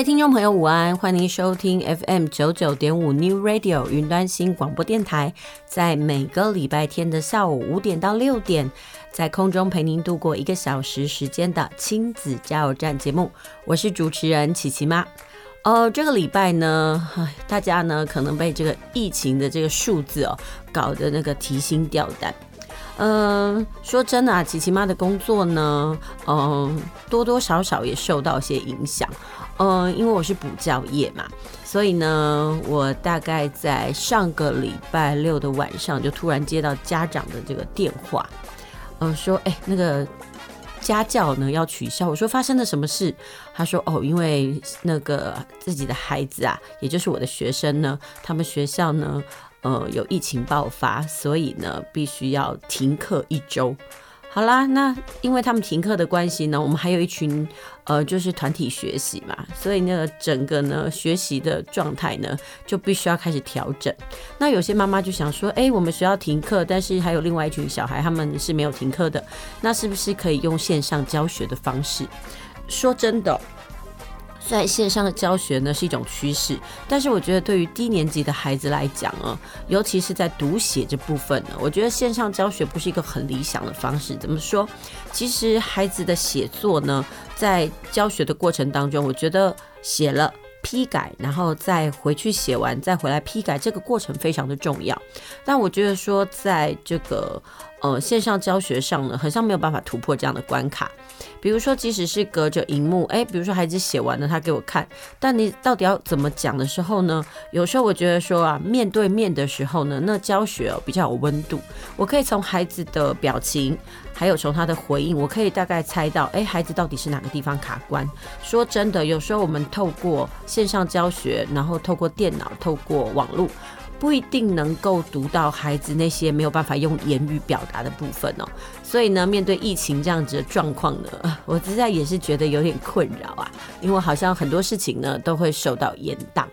位听众朋友，午安！欢迎收听 FM 九九点五 New Radio 云端新广播电台，在每个礼拜天的下午五点到六点，在空中陪您度过一个小时时间的亲子加油站节目。我是主持人琪琪妈。呃，这个礼拜呢，大家呢可能被这个疫情的这个数字哦搞得那个提心吊胆。嗯、说真的啊，琪琪妈的工作呢，嗯、多多少少也受到一些影响。嗯、因为我是补教业嘛，所以呢，我大概在上个礼拜六的晚上就突然接到家长的这个电话，嗯、说，哎，那个家教呢要取消。我说发生了什么事？他说，哦，因为那个自己的孩子啊，也就是我的学生呢，他们学校呢，呃，有疫情爆发，所以呢，必须要停课一周。好啦，那因为他们停课的关系呢，我们还有一群呃，就是团体学习嘛，所以那个整个呢学习的状态呢，就必须要开始调整。那有些妈妈就想说，哎、我们学校停课，但是还有另外一群小孩他们是没有停课的，那是不是可以用线上教学的方式？说真的。在线上的教学呢是一种趋势，但是我觉得对于低年级的孩子来讲啊，尤其是在读写这部分呢，我觉得线上教学不是一个很理想的方式。怎么说？其实孩子的写作呢，在教学的过程当中，我觉得写了批改，然后再回去写完，再回来批改，这个过程非常的重要。但我觉得说，在这个呃线上教学上呢，好像没有办法突破这样的关卡。比如说，即使是隔着荧幕，哎，比如说孩子写完了，他给我看，但你到底要怎么讲的时候呢？有时候我觉得说啊，面对面的时候呢，那教学比较有温度，我可以从孩子的表情，还有从他的回应，我可以大概猜到，哎，孩子到底是哪个地方卡关。说真的，有时候我们透过线上教学，然后透过电脑，透过网络。不一定能够读到孩子那些没有办法用言语表达的部分哦，所以呢，面对疫情这样子的状况呢，我实在也是觉得有点困扰啊，因为好像很多事情呢都会受到延宕。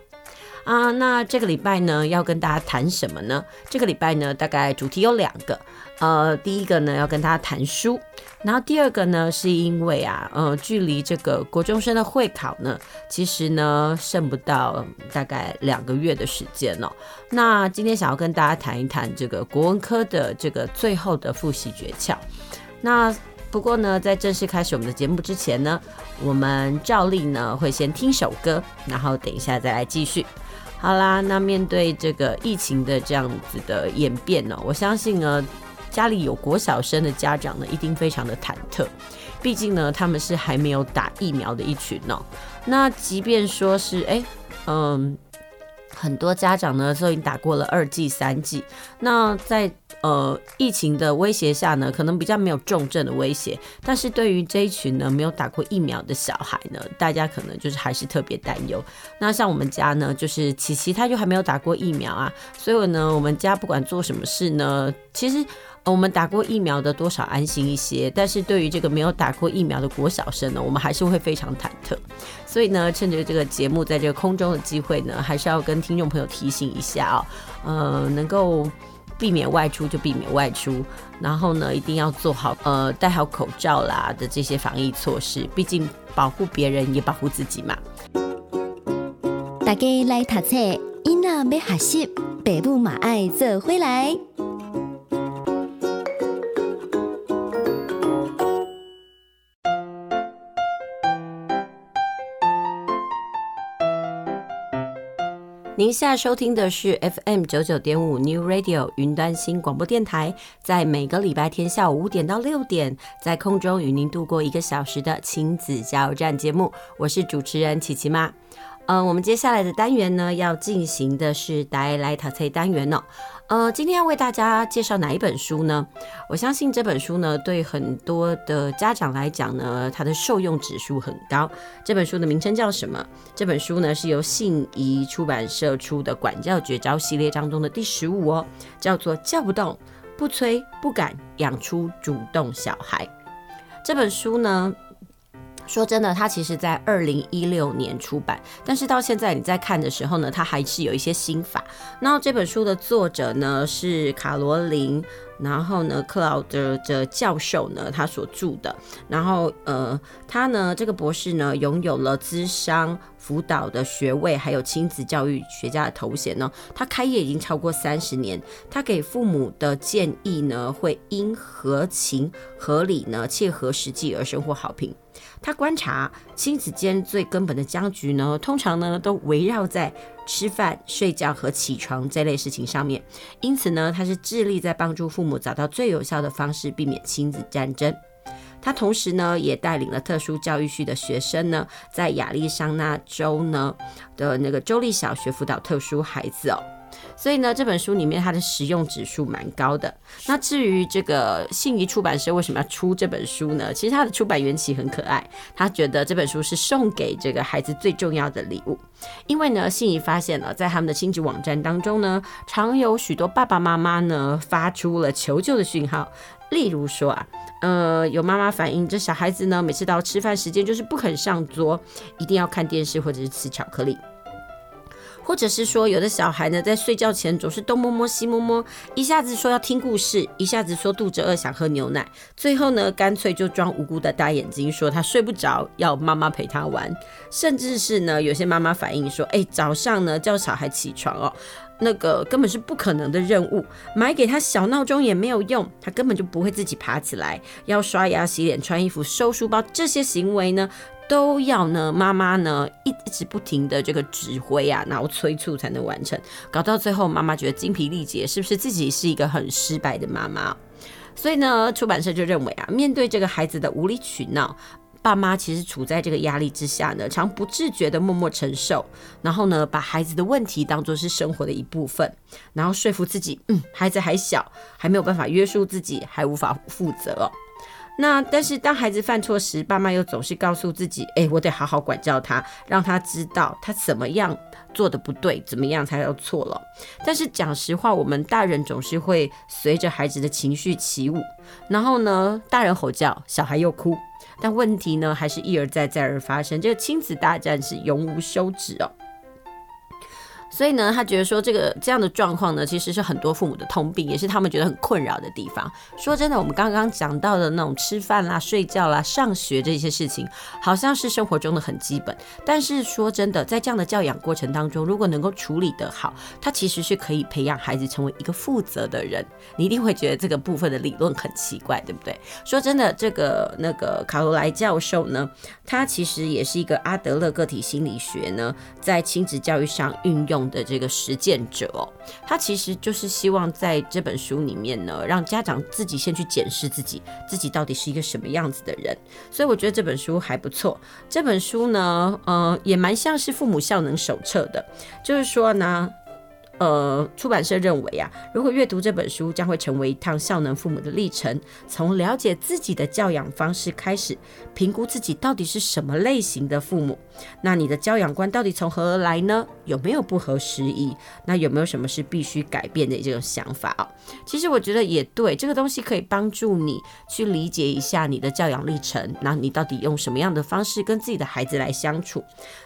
啊，那这个礼拜呢，要跟大家谈什么呢？这个礼拜呢，大概主题有两个。呃，第一个呢，要跟大家谈书，然后第二个呢，是因为啊，呃，距离这个国中生的会考呢，其实呢，剩不到大概两个月的时间了。那今天想要跟大家谈一谈这个国文科的这个最后的复习诀窍。那不过呢，在正式开始我们的节目之前呢，我们照例呢会先听首歌，然后等一下再来继续。好啦，那面对这个疫情的这样子的演变呢，我相信呢，家里有国小生的家长呢，一定非常的忐忑，毕竟呢，他们是还没有打疫苗的一群哦。那即便说是哎，嗯。很多家长呢都已经打过了二剂、三剂，那在呃疫情的威胁下呢，可能比较没有重症的威胁，但是对于这一群呢没有打过疫苗的小孩呢，大家可能就是还是特别担忧。那像我们家呢，就是琪琪他就还没有打过疫苗啊，所以呢，我们家不管做什么事呢，其实。我们打过疫苗的多少安心一些，但是对于这个没有打过疫苗的国小生呢，我们还是会非常忐忑。所以呢，趁着这个节目在这个空中的机会呢，还是要跟听众朋友提醒一下哦，呃，能够避免外出就避免外出，然后呢，一定要做好呃戴好口罩啦的这些防疫措施，毕竟保护别人也保护自己嘛。大家来读册，囡仔要学习，爸母嘛爱做回来。您现在收听的是 FM 九九点五 New Radio 云端新广播电台，在每个礼拜天下午五点到六点，在空中与您度过一个小时的亲子加油站节目，我是主持人琪琪妈。呃，我们接下来的单元呢，要进行的是带来读册单元哦。呃，今天要为大家介绍哪一本书呢？我相信这本书呢，对很多的家长来讲呢，它的受用指数很高。这本书的名称叫什么？这本书呢，是由信谊出版社出的《管教绝招》系列当中的第十五哦，叫做《叫不动、不催、不赶，养出主动小孩》。这本书呢，说真的，它其实在二零一六年出版，但是到现在你在看的时候呢，它还是有一些心法。那这本书的作者呢是卡罗琳。然后呢，克劳德的教授呢，他所著的，然后呃，他呢这个博士呢，拥有了咨商辅导的学位，还有亲子教育学家的头衔呢。他开业已经超过三十年，他给父母的建议呢，会因合情合理呢，切合实际而收获好评。他观察亲子间最根本的僵局呢，通常呢都围绕在吃饭、睡觉和起床这类事情上面。因此呢，他是致力在帮助父母找到最有效的方式，避免亲子战争。他同时呢，也带领了特殊教育系的学生呢，在亚利桑那州呢的那个州立小学辅导特殊孩子哦。所以呢，这本书里面它的实用指数蛮高的。那至于这个信谊出版社为什么要出这本书呢？其实它的出版缘起很可爱，他觉得这本书是送给这个孩子最重要的礼物。因为呢，信谊发现了在他们的亲子网站当中呢，常有许多爸爸妈妈呢发出了求救的讯号。例如说啊，呃，有妈妈反映这小孩子呢，每次到吃饭时间就是不肯上桌，一定要看电视或者是吃巧克力。或者是说，有的小孩呢，在睡觉前总是东摸摸西摸摸，一下子说要听故事，一下子说肚子饿想喝牛奶，最后呢，干脆就装无辜的大眼睛，说他睡不着，要妈妈陪他玩。甚至是呢，有些妈妈反映说，哎，早上呢叫小孩起床哦，那个根本是不可能的任务，买给他小闹钟也没有用，他根本就不会自己爬起来，要刷牙、洗脸、穿衣服、收书包，这些行为呢，都要呢，妈妈呢一一直不停的这个指挥啊，然后催促才能完成，搞到最后妈妈觉得精疲力竭，是不是自己是一个很失败的妈妈？所以呢，出版社就认为啊，面对这个孩子的无理取闹，爸妈其实处在这个压力之下呢，常不自觉的默默承受，然后呢，把孩子的问题当作是生活的一部分，然后说服自己，嗯，孩子还小，还没有办法约束自己，还无法负责。那但是当孩子犯错时，爸妈又总是告诉自己，哎、我得好好管教他，让他知道他怎么样做的不对，怎么样才要错了。但是讲实话，我们大人总是会随着孩子的情绪起舞，然后呢，大人吼叫，小孩又哭，但问题呢还是一而再再而发生，这个亲子大战是永无休止哦。所以呢，他觉得说这个这样的状况呢，其实是很多父母的通病，也是他们觉得很困扰的地方。说真的，我们刚刚讲到的那种吃饭啦、睡觉啦、上学这些事情，好像是生活中的很基本。但是说真的，在这样的教养过程当中，如果能够处理得好，他其实是可以培养孩子成为一个负责的人。你一定会觉得这个部分的理论很奇怪，对不对？说真的，这个那个卡罗莱教授呢，他其实也是一个阿德勒个体心理学呢，在亲子教育上运用。的这个实践者哦，他其实就是希望在这本书里面呢，让家长自己先去检视自己，自己到底是一个什么样子的人。所以我觉得这本书还不错。这本书呢，呃，也蛮像是父母效能手册的，就是说呢。呃，出版社认为啊，如果阅读这本书，将会成为一趟效能父母的历程。从了解自己的教养方式开始，评估自己到底是什么类型的父母。那你的教养观到底从何而来呢？有没有不合时宜？那有没有什么是必须改变的这种想法啊？其实我觉得也对，这个东西可以帮助你去理解一下你的教养历程。那你到底用什么样的方式跟自己的孩子来相处？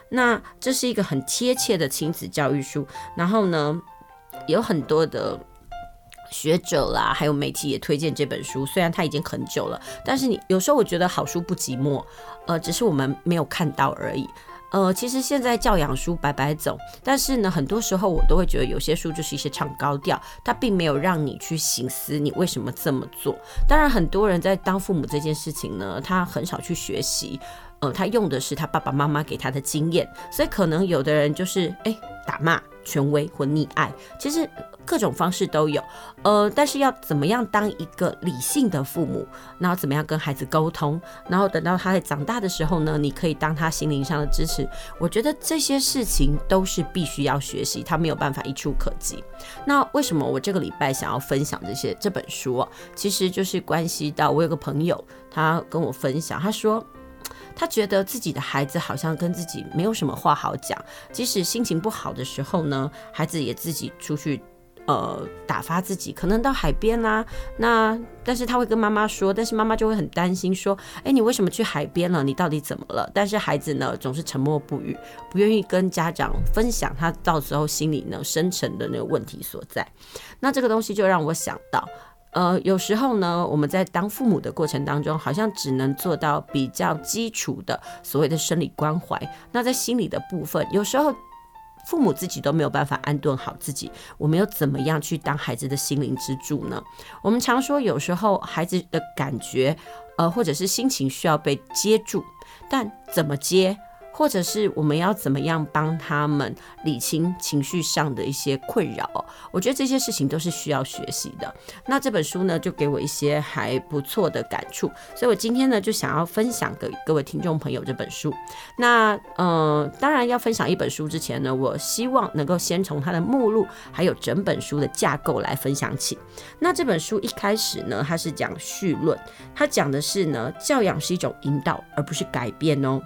那这是一个很贴切的亲子教育书，然后呢，有很多的学者啦，还有媒体也推荐这本书。虽然它已经很久了，但是你有时候我觉得好书不寂寞，呃，只是我们没有看到而已。呃，其实现在教养书百百种，但是呢，很多时候我都会觉得有些书就是一些唱高调，它并没有让你去省思你为什么这么做。当然，很多人在当父母这件事情呢，他很少去学习。呃，他用的是他爸爸妈妈给他的经验，所以可能有的人就是哎打骂，权威或溺爱，其实各种方式都有。呃，但是要怎么样当一个理性的父母，然后怎么样跟孩子沟通，然后等到他在长大的时候呢，你可以当他心灵上的支持。我觉得这些事情都是必须要学习，他没有办法一触可及。那为什么我这个礼拜想要分享这些这本书啊？其实就是关系到我有个朋友，他跟我分享，他说。他觉得自己的孩子好像跟自己没有什么话好讲，即使心情不好的时候呢，孩子也自己出去，呃，打发自己，可能到海边啦、那但是他会跟妈妈说，但是妈妈就会很担心，说：“哎，你为什么去海边了？你到底怎么了？”但是孩子呢，总是沉默不语，不愿意跟家长分享他到时候心里呢深层的那个问题所在。那这个东西就让我想到。呃，有时候呢，我们在当父母的过程当中，好像只能做到比较基础的所谓的生理关怀。那在心理的部分，有时候父母自己都没有办法安顿好自己，我们又怎么样去当孩子的心灵支柱呢？我们常说，有时候孩子的感觉，呃，或者是心情需要被接住，但怎么接？或者是我们要怎么样帮他们理清情绪上的一些困扰？我觉得这些事情都是需要学习的。那这本书呢，就给我一些还不错的感触，所以我今天呢，就想要分享给各位听众朋友这本书。那呃，当然要分享一本书之前呢，我希望能够先从它的目录还有整本书的架构来分享起。那这本书一开始呢，它是讲绪论，它讲的是呢，教养是一种引导，而不是改变哦。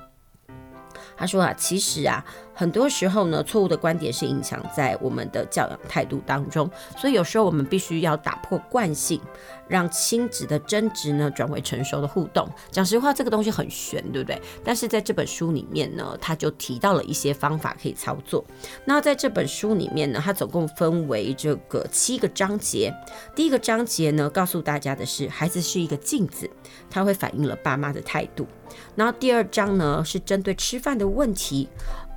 他说啊，其实啊。很多时候呢，错误的观点是影响在我们的教养态度当中，所以有时候我们必须要打破惯性，让亲子的争执呢转为成熟的互动。讲实话，这个东西很玄，对不对？但是在这本书里面呢，他就提到了一些方法可以操作。那在这本书里面呢，它总共分为这个七个章节。第一个章节呢，告诉大家的是，孩子是一个镜子，它会反映了爸妈的态度。然后第二章呢，是针对吃饭的问题。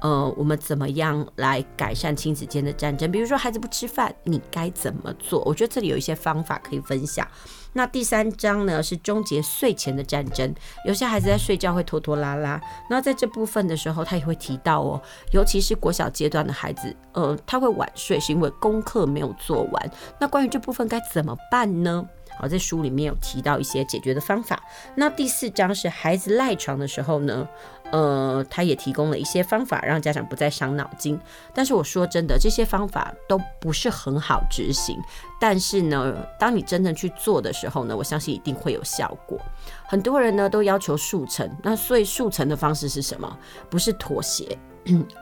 呃，我们怎么样来改善亲子间的战争？比如说孩子不吃饭，你该怎么做？我觉得这里有一些方法可以分享。那第三章呢，是终结睡前的战争。有些孩子在睡觉会拖拖拉拉，那在这部分的时候，他也会提到哦，尤其是国小阶段的孩子，呃，他会晚睡是因为功课没有做完。那关于这部分该怎么办呢？好，在书里面有提到一些解决的方法。那第四章是孩子赖床的时候呢，呃，他也提供了一些方法，让家长不再伤脑筋。但是我说真的，这些方法都不是很好执行。但是呢，当你真正去做的时候呢，我相信一定会有效果。很多人呢都要求速成，那所以速成的方式是什么？不是妥协、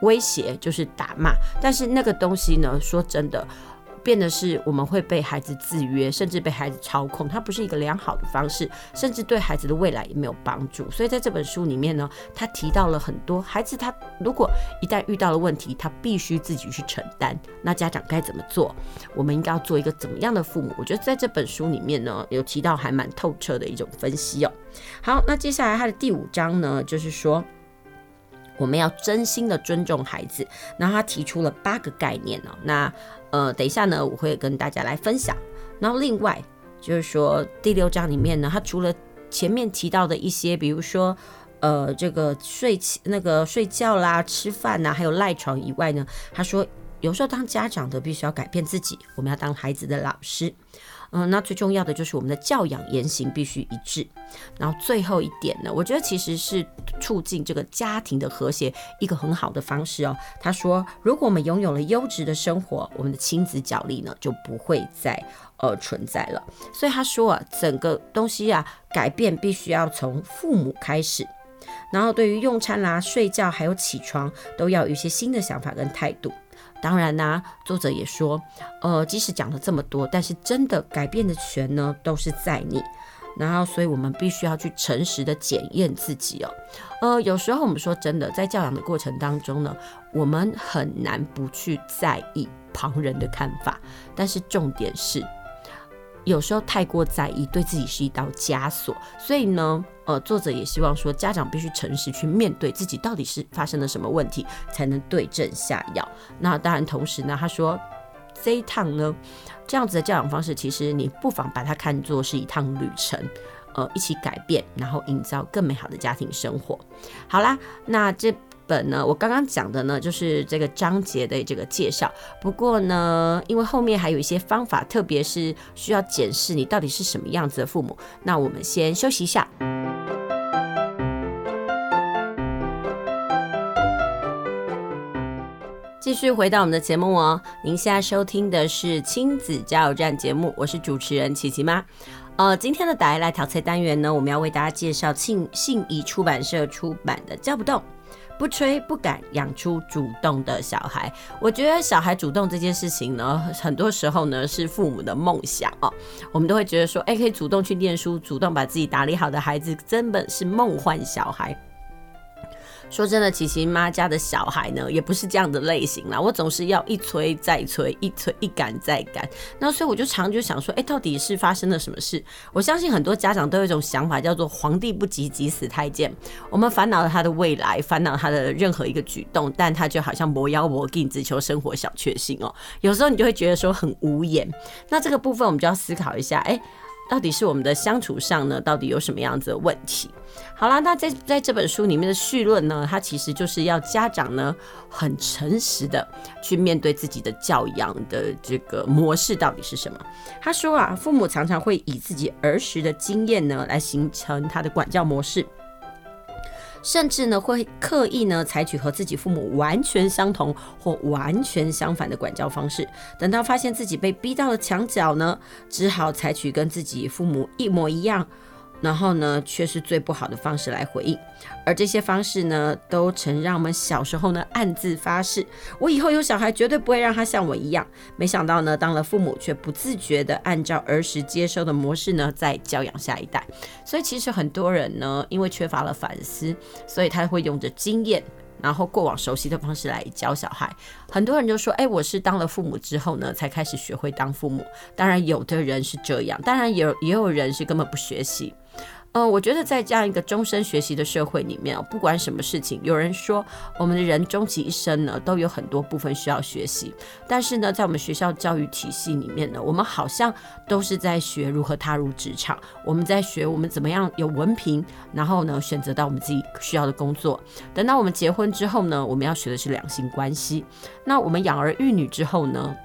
威胁，就是打骂。但是那个东西呢，说真的。变的是，我们会被孩子制约，甚至被孩子操控，它不是一个良好的方式，甚至对孩子的未来也没有帮助。所以在这本书里面呢，他提到了很多孩子，他如果一旦遇到了问题，他必须自己去承担。那家长该怎么做？我们应该要做一个怎么样的父母？我觉得在这本书里面呢，有提到还蛮透彻的一种分析哦。好，那接下来他的第五章呢，就是说。我们要真心的尊重孩子，那他提出了八个概念哦。那呃，等一下呢，我会跟大家来分享。然后另外就是说，第六章里面呢，他除了前面提到的一些，比如说呃，这个睡那个睡觉啦、吃饭呐，还有赖床以外呢，他说有时候当家长的必须要改变自己，我们要当孩子的老师。嗯，那最重要的就是我们的教养言行必须一致。然后最后一点呢，我觉得其实是促进这个家庭的和谐一个很好的方式哦。他说，如果我们拥有了优质的生活，我们的亲子角力呢就不会再呃存在了。所以他说啊，整个东西啊改变必须要从父母开始。然后对于用餐啦、睡觉还有起床，都要有一些新的想法跟态度。当然啦、作者也说，呃，即使讲了这么多，但是真的改变的权呢，都是在你。然后，所以我们必须要去诚实的检验自己哦。呃，有时候我们说真的，在教养的过程当中呢，我们很难不去在意旁人的看法，但是重点是。有时候太过在意，对自己是一道枷锁。所以呢，呃，作者也希望说，家长必须诚实去面对自己到底是发生了什么问题，才能对症下药。那当然，同时呢，他说这一趟呢，这样子的教养方式，其实你不妨把它看作是一趟旅程，呃，一起改变，然后营造更美好的家庭生活。好啦，那这本呢，我刚刚讲的呢，就是这个章节的这个介绍。不过呢，因为后面还有一些方法，特别是需要检视你到底是什么样子的父母。那我们先休息一下。继续回到我们的节目哦，您现在收听的是亲子加油站节目，我是主持人琪琪妈。呃，今天的打来淘菜单元呢，我们要为大家介绍信信谊出版社出版的《叫不动、不催、不敢，养出主动的小孩》。我觉得小孩主动这件事情呢，很多时候呢是父母的梦想哦。我们都会觉得说，哎，可以主动去念书，主动把自己打理好的孩子，根本是梦幻小孩。说真的，琪琪妈家的小孩呢，也不是这样的类型啦。我总是要一催再催，一催一赶再赶。那所以我就常就想说，哎，到底是发生了什么事？我相信很多家长都有一种想法，叫做“皇帝不急急死太监”。我们烦恼了他的未来，烦恼他的任何一个举动，但他就好像磨腰磨劲，只求生活小确幸哦。有时候你就会觉得说很无言。那这个部分我们就要思考一下，哎。到底是我们的相处上呢？到底有什么样子的问题？好啦，那在在这本书里面的序论呢，它其实就是要家长呢很诚实的去面对自己的教养的这个模式到底是什么。他说啊，父母常常会以自己儿时的经验呢来形成他的管教模式。甚至呢，会刻意呢采取和自己父母完全相同或完全相反的管教方式。等到发现自己被逼到了墙角呢，只好采取跟自己父母一模一样。然后呢，却是最不好的方式来回应，而这些方式呢，都曾让我们小时候呢暗自发誓，我以后有小孩绝对不会让他像我一样。没想到呢，当了父母却不自觉地按照儿时接收的模式呢，在教养下一代。所以其实很多人呢，因为缺乏了反思，所以他会用着经验。然后过往熟悉的方式来教小孩，很多人就说：“哎，我是当了父母之后呢，才开始学会当父母。”当然，有的人是这样，当然有也有人是根本不学习。呃，我觉得在这样一个终身学习的社会里面，不管什么事情，有人说我们的人终其一生呢，都有很多部分需要学习。但是呢，在我们学校教育体系里面呢，我们好像都是在学如何踏入职场，我们在学我们怎么样有文凭，然后呢，选择到我们自己需要的工作。等到我们结婚之后呢，我们要学的是两性关系。那我们养儿育女之后呢，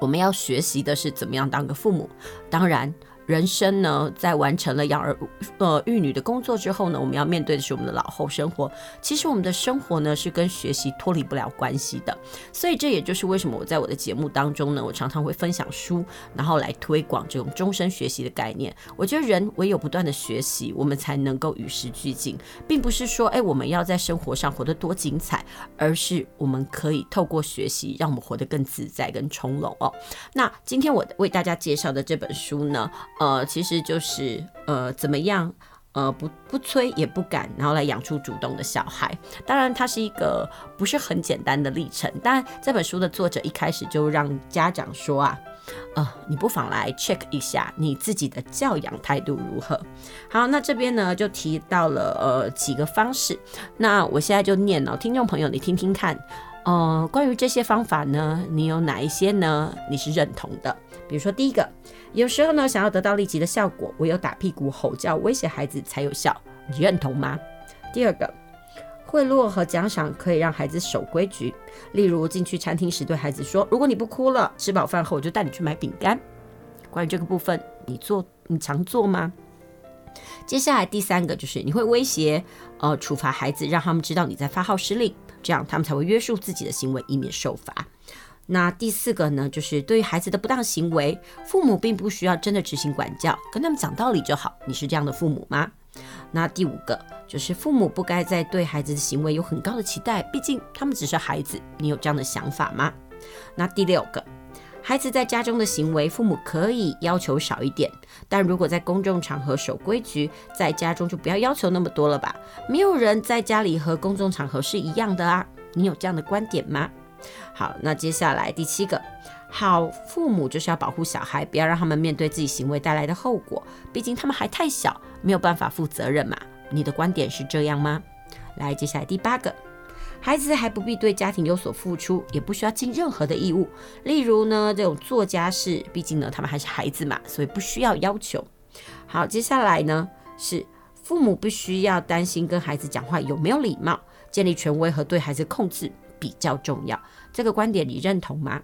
我们要学习的是怎么样当个父母。当然。人生呢，在完成了养儿呃育女的工作之后呢，我们要面对的是我们的老后生活。其实我们的生活呢，是跟学习脱离不了关系的。所以这也就是为什么我在我的节目当中呢，我常常会分享书，然后来推广这种终身学习的概念。我觉得人唯有不断的学习，我们才能够与时俱进，并不是说哎我们要在生活上活得多精彩，而是我们可以透过学习，让我们活得更自在、更从容哦。那今天我为大家介绍的这本书呢，呃，其实就是呃，怎么样，呃，不不催也不赶，然后来养出主动的小孩。当然，它是一个不是很简单的历程。但这本书的作者一开始就让家长说啊，呃，你不妨来 check 一下你自己的教养态度如何。好，那这边呢就提到了呃几个方式。那我现在就念了，听众朋友你听听看。呃，关于这些方法呢，你有哪一些呢？你是认同的？比如说，第一个，有时候呢，想要得到立即的效果，唯有打屁股、吼叫、威胁孩子才有效，你认同吗？第二个，贿赂和奖赏可以让孩子守规矩，例如进去餐厅时对孩子说：“如果你不哭了，吃饱饭后我就带你去买饼干。”关于这个部分，你做你常做吗？接下来第三个就是你会威胁呃处罚孩子，让他们知道你在发号施令。这样他们才会约束自己的行为，以免受罚。那第四个呢，就是对于孩子的不当行为，父母并不需要真的执行管教，跟他们讲道理就好。你是这样的父母吗？那第五个就是父母不该在对孩子的行为有很高的期待，毕竟他们只是孩子。你有这样的想法吗？那第六个，孩子在家中的行为，父母可以要求少一点。但如果在公众场合守规矩，在家中就不要要求那么多了吧？没有人在家里和公众场合是一样的啊！你有这样的观点吗？好，那接下来第七个，好父母就是要保护小孩，不要让他们面对自己行为带来的后果，毕竟他们还太小，没有办法负责任嘛。你的观点是这样吗？来，接下来第八个。孩子还不必对家庭有所付出，也不需要尽任何的义务。例如呢，这种做家事，毕竟呢，他们还是孩子嘛，所以不需要要求。好，接下来呢，是父母不需要担心跟孩子讲话有没有礼貌，建立权威和对孩子控制比较重要。这个观点你认同吗？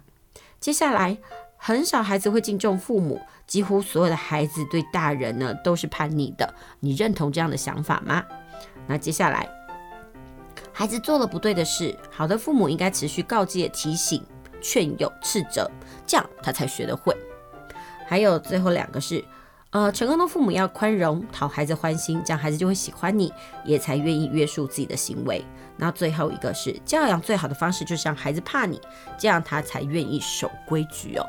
接下来，很少孩子会敬重父母，几乎所有的孩子对大人呢都是叛逆的。你认同这样的想法吗？那接下来，孩子做了不对的事，好的父母应该持续告诫、提醒、劝诱、斥责，这样他才学得会。还有最后两个是。呃，成功的父母要宽容，讨孩子欢心，这样孩子就会喜欢你，也才愿意约束自己的行为。那最后一个是教养最好的方式，就是让孩子怕你，这样他才愿意守规矩哦。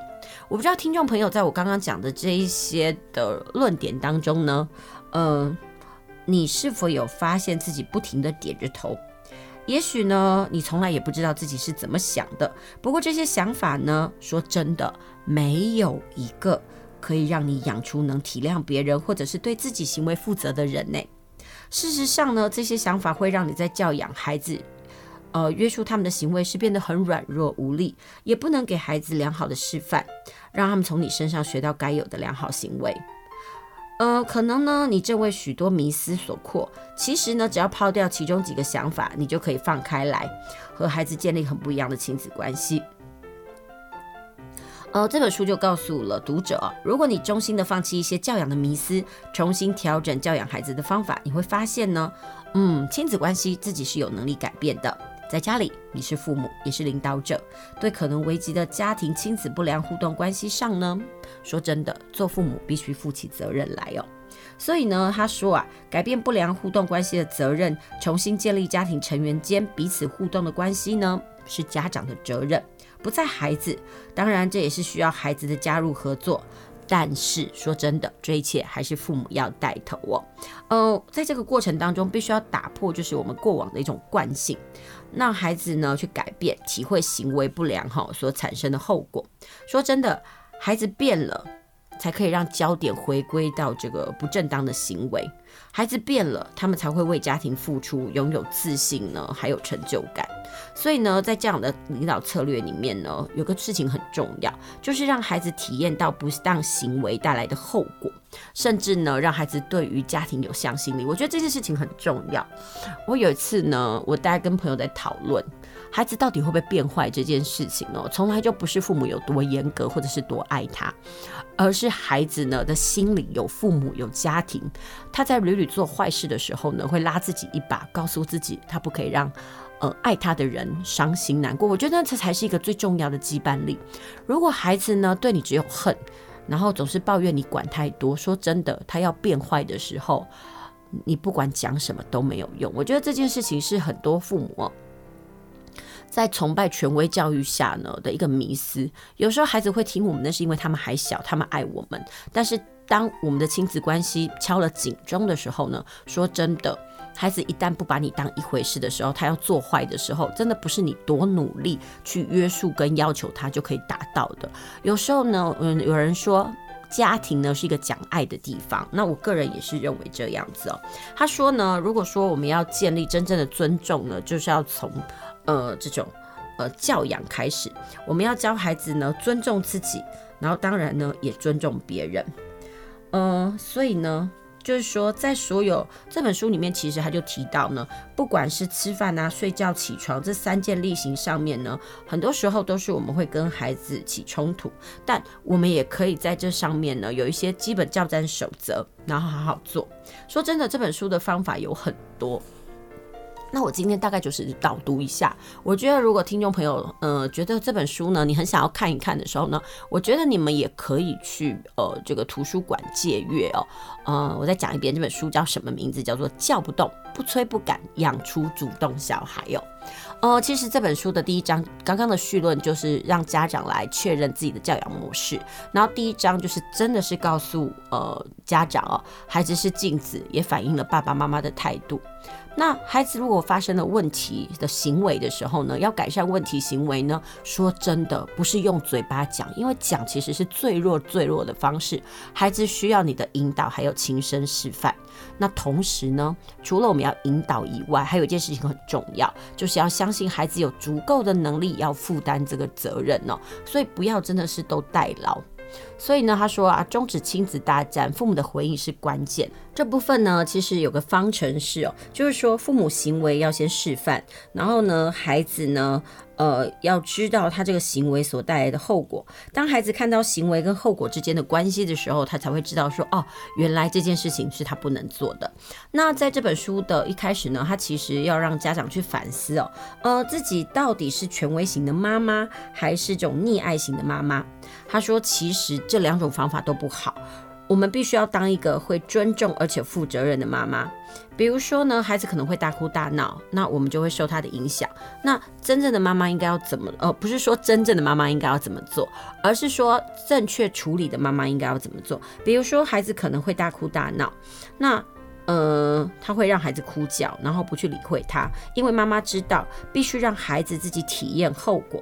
我不知道听众朋友在我刚刚讲的这一些的论点当中呢，呃，你是否有发现自己不停地点着头？也许呢，你从来也不知道自己是怎么想的。不过这些想法呢，说真的，没有一个。可以让你养出能体谅别人或者是对自己行为负责的人呢。事实上呢，这些想法会让你在教养孩子，呃，约束他们的行为是变得很软弱无力，也不能给孩子良好的示范，让他们从你身上学到该有的良好行为。呃，可能呢，你正为许多迷思所困。其实呢，只要抛掉其中几个想法，你就可以放开来，和孩子建立很不一样的亲子关系。呃，这本书就告诉了读者，如果你衷心的放弃一些教养的迷思，重新调整教养孩子的方法，你会发现呢，嗯，亲子关系自己是有能力改变的。在家里，你是父母，也是领导者，对可能危及的家庭亲子不良互动关系上呢，说真的，做父母必须负起责任来哦。所以呢，他说啊，改变不良互动关系的责任，重新建立家庭成员间彼此互动的关系呢，是家长的责任。不在孩子，当然这也是需要孩子的加入合作。但是说真的，这一切还是父母要带头哦。呃，在这个过程当中，必须要打破就是我们过往的一种惯性，让孩子呢去改变，体会行为不良哈所产生的后果。说真的，孩子变了，才可以让焦点回归到这个不正当的行为。孩子变了，他们才会为家庭付出，拥有自信呢，还有成就感。所以呢，在这样的领导策略里面呢，有个事情很重要，就是让孩子体验到不当行为带来的后果，甚至呢，让孩子对于家庭有向心力。我觉得这件事情很重要。我有一次呢，我大概跟朋友在讨论，孩子到底会不会变坏这件事情哦，从来就不是父母有多严格或者是多爱他，而是孩子呢的心里有父母有家庭，他在屡屡做坏事的时候呢，会拉自己一把，告诉自己他不可以让。呃，爱他的人伤心难过，我觉得这才是一个最重要的羁绊力。如果孩子呢对你只有恨，然后总是抱怨你管太多，说真的，他要变坏的时候，你不管讲什么都没有用。我觉得这件事情是很多父母在崇拜权威教育下呢的一个迷思。有时候孩子会听我们，那是因为他们还小，他们爱我们。但是当我们的亲子关系敲了警钟的时候呢，说真的。孩子一旦不把你当一回事的时候，他要做坏的时候，真的不是你多努力去约束跟要求他就可以达到的。有时候呢，嗯，有人说家庭呢是一个讲爱的地方，那我个人也是认为这样子哦。他说呢，如果说我们要建立真正的尊重呢，就是要从呃这种呃教养开始，我们要教孩子呢尊重自己，然后当然呢也尊重别人。嗯、所以呢。就是说，在所有这本书里面，其实他就提到呢，不管是吃饭啊、睡觉、起床这三件例行上面呢，很多时候都是我们会跟孩子起冲突，但我们也可以在这上面呢，有一些基本教战守则，然后好好做。说真的，这本书的方法有很多。那我今天大概就是导读一下。我觉得如果听众朋友，呃，觉得这本书呢，你很想要看一看的时候呢，我觉得你们也可以去呃这个图书馆借阅哦。呃，我再讲一遍，这本书叫什么名字？叫做《叫不动、不催不赶，养出主动小孩》哦。呃，其实这本书的第一章，刚刚的绪论就是让家长来确认自己的教养模式。然后第一章就是真的是告诉呃家长哦，孩子是镜子，也反映了爸爸妈妈的态度。那孩子如果发生了问题的行为的时候呢，要改善问题行为呢，说真的不是用嘴巴讲，因为讲其实是最弱最弱的方式。孩子需要你的引导，还有亲身示范。那同时呢，除了我们要引导以外，还有一件事情很重要，就是要相信孩子有足够的能力要负担这个责任哦。所以不要真的是都代劳。所以呢，他说啊，终止亲子大战，父母的回应是关键。这部分呢，其实有个方程式哦，就是说父母行为要先示范，然后呢，孩子呢，呃，要知道他这个行为所带来的后果。当孩子看到行为跟后果之间的关系的时候，他才会知道说，哦，原来这件事情是他不能做的。那在这本书的一开始呢，他其实要让家长去反思哦，呃，自己到底是权威型的妈妈，还是这种溺爱型的妈妈？他说，其实这两种方法都不好。我们必须要当一个会尊重而且负责任的妈妈。比如说呢，孩子可能会大哭大闹，那我们就会受他的影响。那真正的妈妈应该要怎么？呃，不是说真正的妈妈应该要怎么做，而是说正确处理的妈妈应该要怎么做。比如说，孩子可能会大哭大闹，那呃，他会让孩子哭叫，然后不去理会他，因为妈妈知道必须让孩子自己体验后果。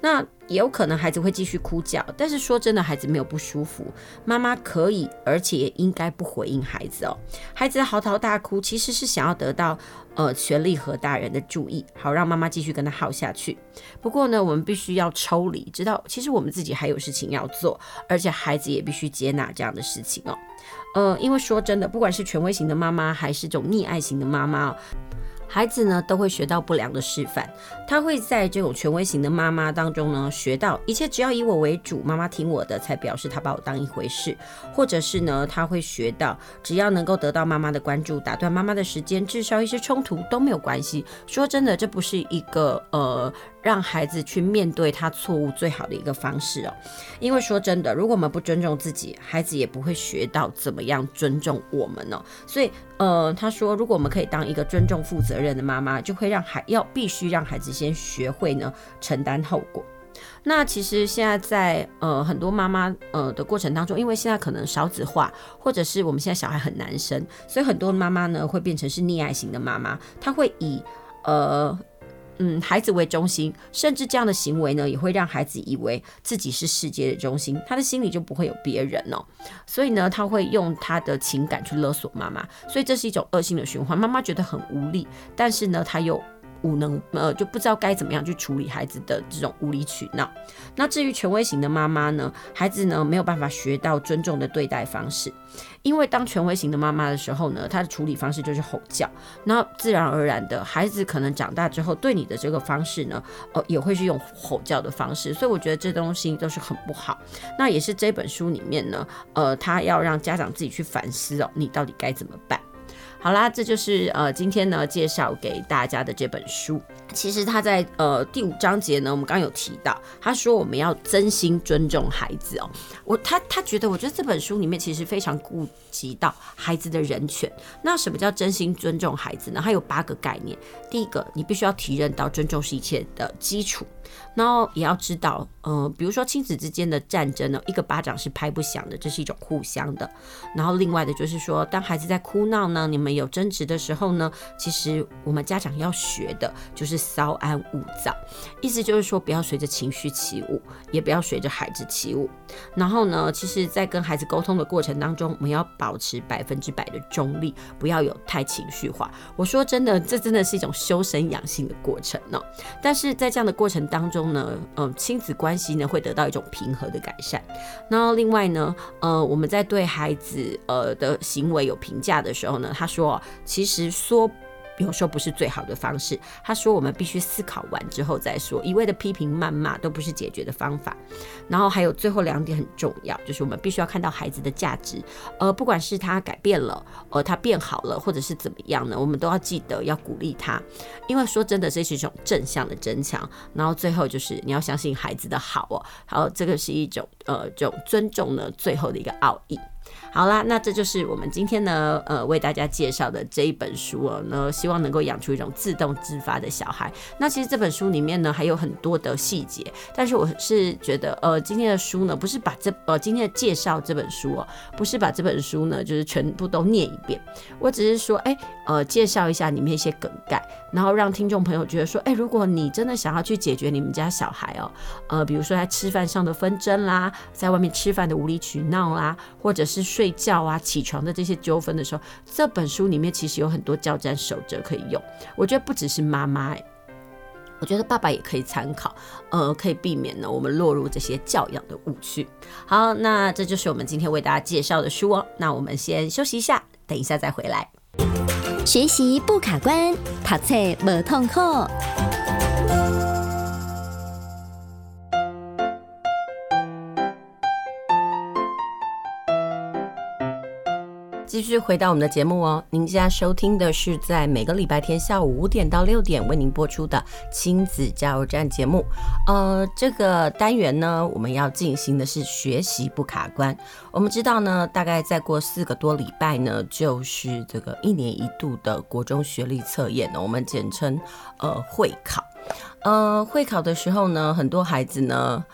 那也有可能孩子会继续哭叫，但是说真的，孩子没有不舒服，妈妈可以，而且也应该不回应孩子哦。孩子的嚎啕大哭其实是想要得到呃权力和大人的注意，好让妈妈继续跟他耗下去。不过呢，我们必须要抽离，知道其实我们自己还有事情要做，而且孩子也必须接纳这样的事情哦。呃，因为说真的，不管是权威型的妈妈，还是这种溺爱型的妈妈哦。孩子呢都会学到不良的示范，他会在这种权威型的妈妈当中呢学到一切只要以我为主，妈妈听我的才表示他把我当一回事，或者是呢他会学到只要能够得到妈妈的关注，打断妈妈的时间，制造一些冲突都没有关系。说真的，这不是一个呃。让孩子去面对他错误最好的一个方式哦，因为说真的，如果我们不尊重自己，孩子也不会学到怎么样尊重我们哦。所以，呃，他说，如果我们可以当一个尊重、负责任的妈妈，就会让孩要必须让孩子先学会呢承担后果。那其实现在在呃很多妈妈呃的过程当中，因为现在可能少子化，或者是我们现在小孩很难生，所以很多妈妈呢会变成是溺爱型的妈妈，她会以呃。嗯，孩子为中心，甚至这样的行为呢，也会让孩子以为自己是世界的中心，他的心里就不会有别人哦。所以呢，他会用他的情感去勒索妈妈，所以这是一种恶性的循环。妈妈觉得很无力，但是呢，他又。无能，呃，就不知道该怎么样去处理孩子的这种无理取闹。那至于权威型的妈妈呢，孩子呢没有办法学到尊重的对待方式，因为当权威型的妈妈的时候呢，她的处理方式就是吼叫，那自然而然的孩子可能长大之后对你的这个方式呢，呃，也会是用吼叫的方式。所以我觉得这东西都是很不好。那也是这本书里面呢，呃，他要让家长自己去反思哦，你到底该怎么办？好啦，这就是呃今天呢介绍给大家的这本书。其实他在呃第五章节呢，我们刚有提到，他说我们要真心尊重孩子哦。我他他觉得，我觉得这本书里面其实非常顾及到孩子的人权。那什么叫真心尊重孩子呢？它有八个概念。第一个，你必须要体认到尊重是一切的基础。然后也要知道，呃，比如说亲子之间的战争呢，一个巴掌是拍不响的，这是一种互相的。然后另外的就是说，当孩子在哭闹呢，你们有争执的时候呢，其实我们家长要学的就是稍安勿躁，意思就是说不要随着情绪起舞，也不要随着孩子起舞。然后呢，其实，在跟孩子沟通的过程当中，我们要保持百分之百的中立，不要有太情绪化。我说真的，这真的是一种修身养性的过程呢。但是在这样的过程当中，呢，嗯，亲子关系呢会得到一种平和的改善。然后另外呢，呃，我们在对孩子呃的行为有评价的时候呢，他说，其实说。有时候不是最好的方式，他说我们必须思考完之后再说，一味的批评谩骂都不是解决的方法。然后还有最后两点很重要，就是我们必须要看到孩子的价值，呃，不管是他改变了，呃，他变好了，或者是怎么样呢，我们都要记得要鼓励他，因为说真的，这是一种正向的增强。然后最后就是你要相信孩子的好哦，好，这个是一种呃这种尊重呢最后的一个奥义。好啦，那这就是我们今天呢，呃，为大家介绍的这一本书哦。那希望能够养出一种自动自发的小孩。那其实这本书里面呢，还有很多的细节，但是我是觉得，呃，今天的书呢，不是把这呃今天的介绍这本书哦，不是把这本书呢，就是全部都念一遍。我只是说，哎，呃，介绍一下里面一些梗概，然后让听众朋友觉得说，哎，如果你真的想要去解决你们家小孩哦，呃，比如说在吃饭上的纷争啦，在外面吃饭的无理取闹啦，或者是。睡觉啊，起床的这些纠纷的时候，这本书里面其实有很多交战守则可以用。我觉得不只是妈妈，我觉得爸爸也可以参考，呃，可以避免呢我们落入这些教养的误区。好，那这就是我们今天为大家介绍的书哦。那我们先休息一下，等一下再回来。学习不卡关，读册不痛苦。继续回到我们的节目哦，您现在收听的是在每个礼拜天下午五点到六点为您播出的亲子加油站节目。呃，这个单元呢，我们要进行的是学习不卡关。我们知道呢，大概再过四个多礼拜呢，就是这个一年一度的国中学历测验呢，我们简称呃会考。呃，会考的时候呢，很多孩子呢。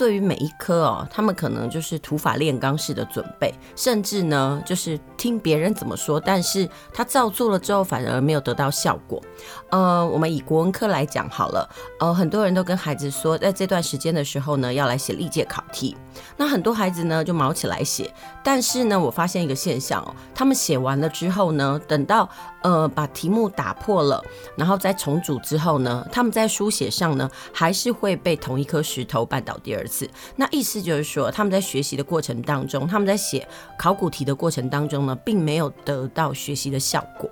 对于每一科哦，他们可能就是土法炼钢式的准备，甚至呢，就是听别人怎么说，但是他照做了之后，反而没有得到效果。呃，我们以国文科来讲好了，呃，很多人都跟孩子说，在这段时间的时候呢，要来写历届考题。那很多孩子呢就卯起来写，但是呢，我发现一个现象哦，他们写完了之后呢，等到呃把题目打破了，然后再重组之后呢，他们在书写上呢，还是会被同一颗石头绊倒第二次。那意思就是说，他们在学习的过程当中，他们在写考古题的过程当中呢，并没有得到学习的效果。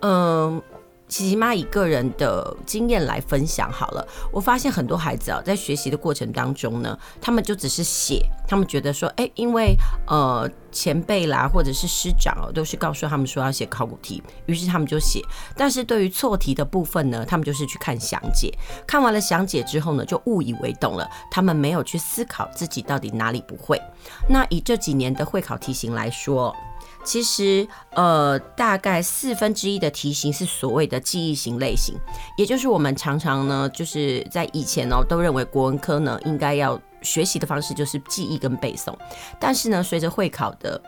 嗯、琪琪妈以个人的经验来分享好了，我发现很多孩子啊，在学习的过程当中呢，他们就只是写，他们觉得说，哎，因为呃前辈啦或者是师长哦，都是告诉他们说要写考古题，于是他们就写。但是对于错题的部分呢，他们就是去看详解，看完了详解之后呢，就误以为懂了，他们没有去思考自己到底哪里不会。那以这几年的会考题型来说。其实，呃，大概四分之一的题型是所谓的记忆型类型，也就是我们常常呢，就是在以前哦，都认为国文科呢应该要学习的方式就是记忆跟背诵，但是呢，随着会考的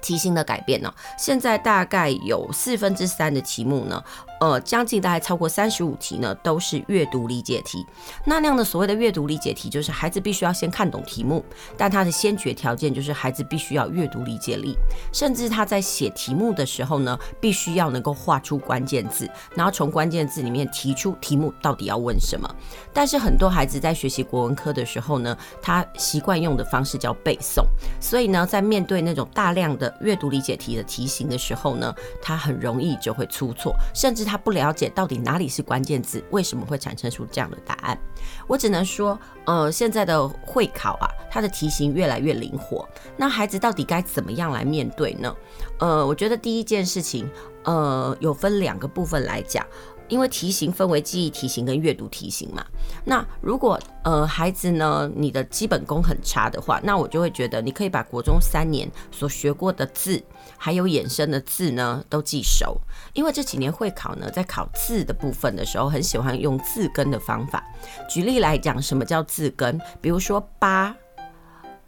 题型的改变呢，现在大概有四分之三的题目呢。呃，将近大概超过三十五题呢，都是阅读理解题。那那样的所谓的阅读理解题，就是孩子必须要先看懂题目，但他的先决条件就是孩子必须要阅读理解力，甚至他在写题目的时候呢，必须要能够画出关键字，然后从关键字里面提出题目到底要问什么。但是很多孩子在学习国文科的时候呢，他习惯用的方式叫背诵，所以呢，在面对那种大量的阅读理解题的题型的时候呢，他很容易就会出错，甚至他。他不了解到底哪里是关键字，为什么会产生出这样的答案？我只能说，呃，现在的会考啊，它的题型越来越灵活。那孩子到底该怎么样来面对呢？呃，我觉得第一件事情，呃，有分两个部分来讲。因为题型分为记忆题型跟阅读题型嘛，那如果呃孩子呢，你的基本功很差的话，那我就会觉得你可以把国中三年所学过的字，还有衍生的字呢都记熟。因为这几年会考呢，在考字的部分的时候，很喜欢用字根的方法。举例来讲，什么叫字根？比如说“八”，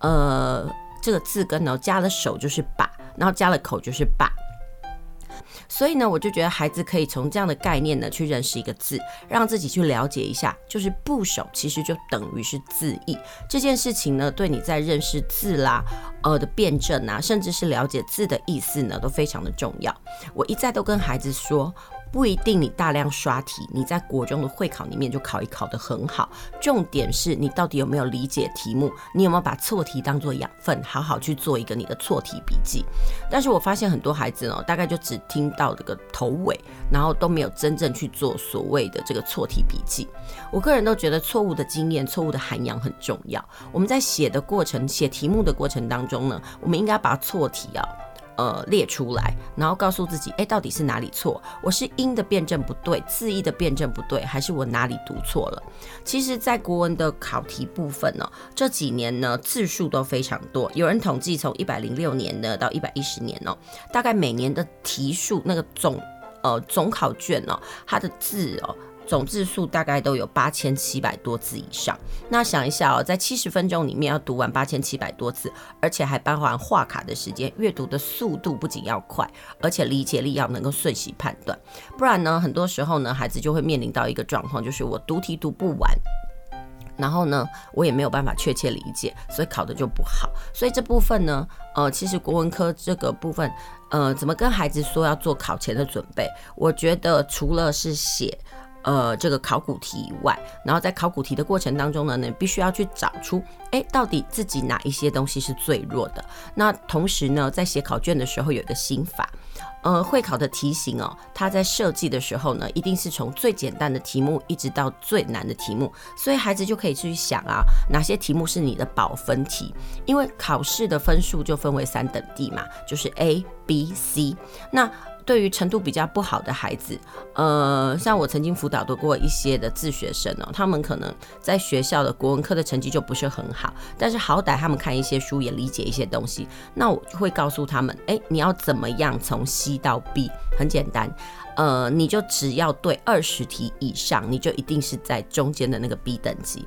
呃，这个字根呢，加了手就是“把”，然后加了口就是“把”。所以呢，我就觉得孩子可以从这样的概念呢去认识一个字，让自己去了解一下，就是部首其实就等于是字义这件事情呢，对你在认识字啦、呃的辩证啊，甚至是了解字的意思呢，都非常的重要。我一再都跟孩子说。不一定你大量刷题，你在国中的会考里面就考一考得很好。重点是你到底有没有理解题目，你有没有把错题当做养分，好好去做一个你的错题笔记。但是我发现很多孩子呢，大概就只听到这个头尾，然后都没有真正去做所谓的这个错题笔记。我个人都觉得错误的经验、错误的涵养很重要。我们在写的过程、写题目的过程当中呢，我们应该把错题啊。呃，列出来，然后告诉自己，哎，到底是哪里错？我是音的辩证不对，字义的辩证不对，还是我哪里读错了？其实，在国文的考题部分呢，这几年呢字数都非常多。有人统计，从一百零六年呢到一百一十年呢，大概每年的题数那个总呃总考卷呢，它的字哦。总字数大概都有八千七百多字以上。那想一下哦，在七十分钟里面要读完八千七百多字，而且还包含画卡的时间，阅读的速度不仅要快，而且理解力要能够瞬息判断。不然呢，很多时候呢，孩子就会面临到一个状况，就是我读题读不完，然后呢，我也没有办法确切理解，所以考的就不好。所以这部分呢，呃，其实国文科这个部分，呃，怎么跟孩子说要做考前的准备？我觉得除了是写。呃这个考古题以外，然后在考古题的过程当中呢，你必须要去找出，哎，到底自己哪一些东西是最弱的。那同时呢，在写考卷的时候有一个心法。呃，会考的题型哦，它在设计的时候呢，一定是从最简单的题目一直到最难的题目，所以孩子就可以去想啊，哪些题目是你的保分题，因为考试的分数就分为三等地嘛，就是 A、B、C，那。对于程度比较不好的孩子，呃，像我曾经辅导的过一些的自学生哦，他们可能在学校的国文科的成绩就不是很好，但是好歹他们看一些书也理解一些东西，那我就会告诉他们，哎，你要怎么样从 C 到 B，很简单，呃，你就只要对二十题以上，你就一定是在中间的那个 B 等级。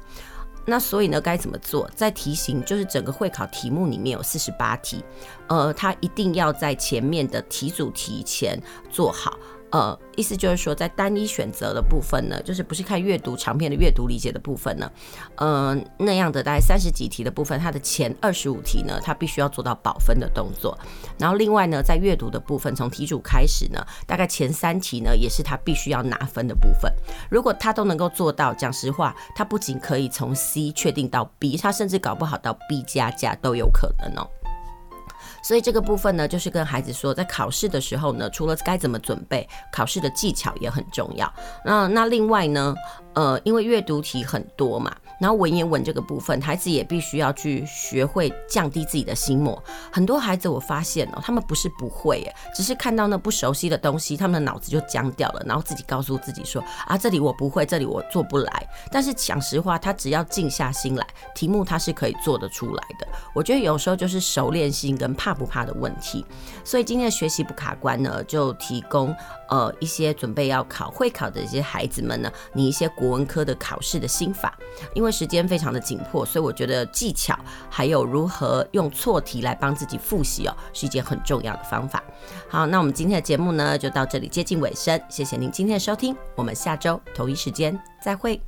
那所以呢，该怎么做？在题型就是整个会考题目里面有四十八题，呃，它一定要在前面的题组题前做好。呃，意思就是说，在单一选择的部分呢，就是不是看阅读长篇的阅读理解的部分呢，呃，那样的大概三十几题的部分，它的前二十五题呢，它必须要做到保分的动作。然后另外呢，在阅读的部分，从题主开始呢，大概前三题呢，也是他必须要拿分的部分。如果他都能够做到，讲实话，他不仅可以从 C 确定到 B，他甚至搞不好到 B 加加都有可能哦。所以这个部分呢，就是跟孩子说，在考试的时候呢，除了该怎么准备，考试的技巧也很重要。那那另外呢，呃，因为阅读题很多嘛。然后文言文这个部分，孩子也必须要去学会降低自己的心魔。很多孩子我发现哦，他们不是不会，只是看到那不熟悉的东西，他们的脑子就僵掉了，然后自己告诉自己说啊，这里我不会，这里我做不来。但是讲实话，他只要静下心来，题目他是可以做得出来的。我觉得有时候就是熟练性跟怕不怕的问题。所以今天的学习不卡关呢，就提供呃一些准备要考会考的一些孩子们呢，你一些国文科的考试的心法，因为。时间非常的紧迫，所以我觉得技巧还有如何用错题来帮自己复习哦，是一件很重要的方法。好，那我们今天的节目呢，就到这里接近尾声，谢谢您今天的收听，我们下周同一时间再会。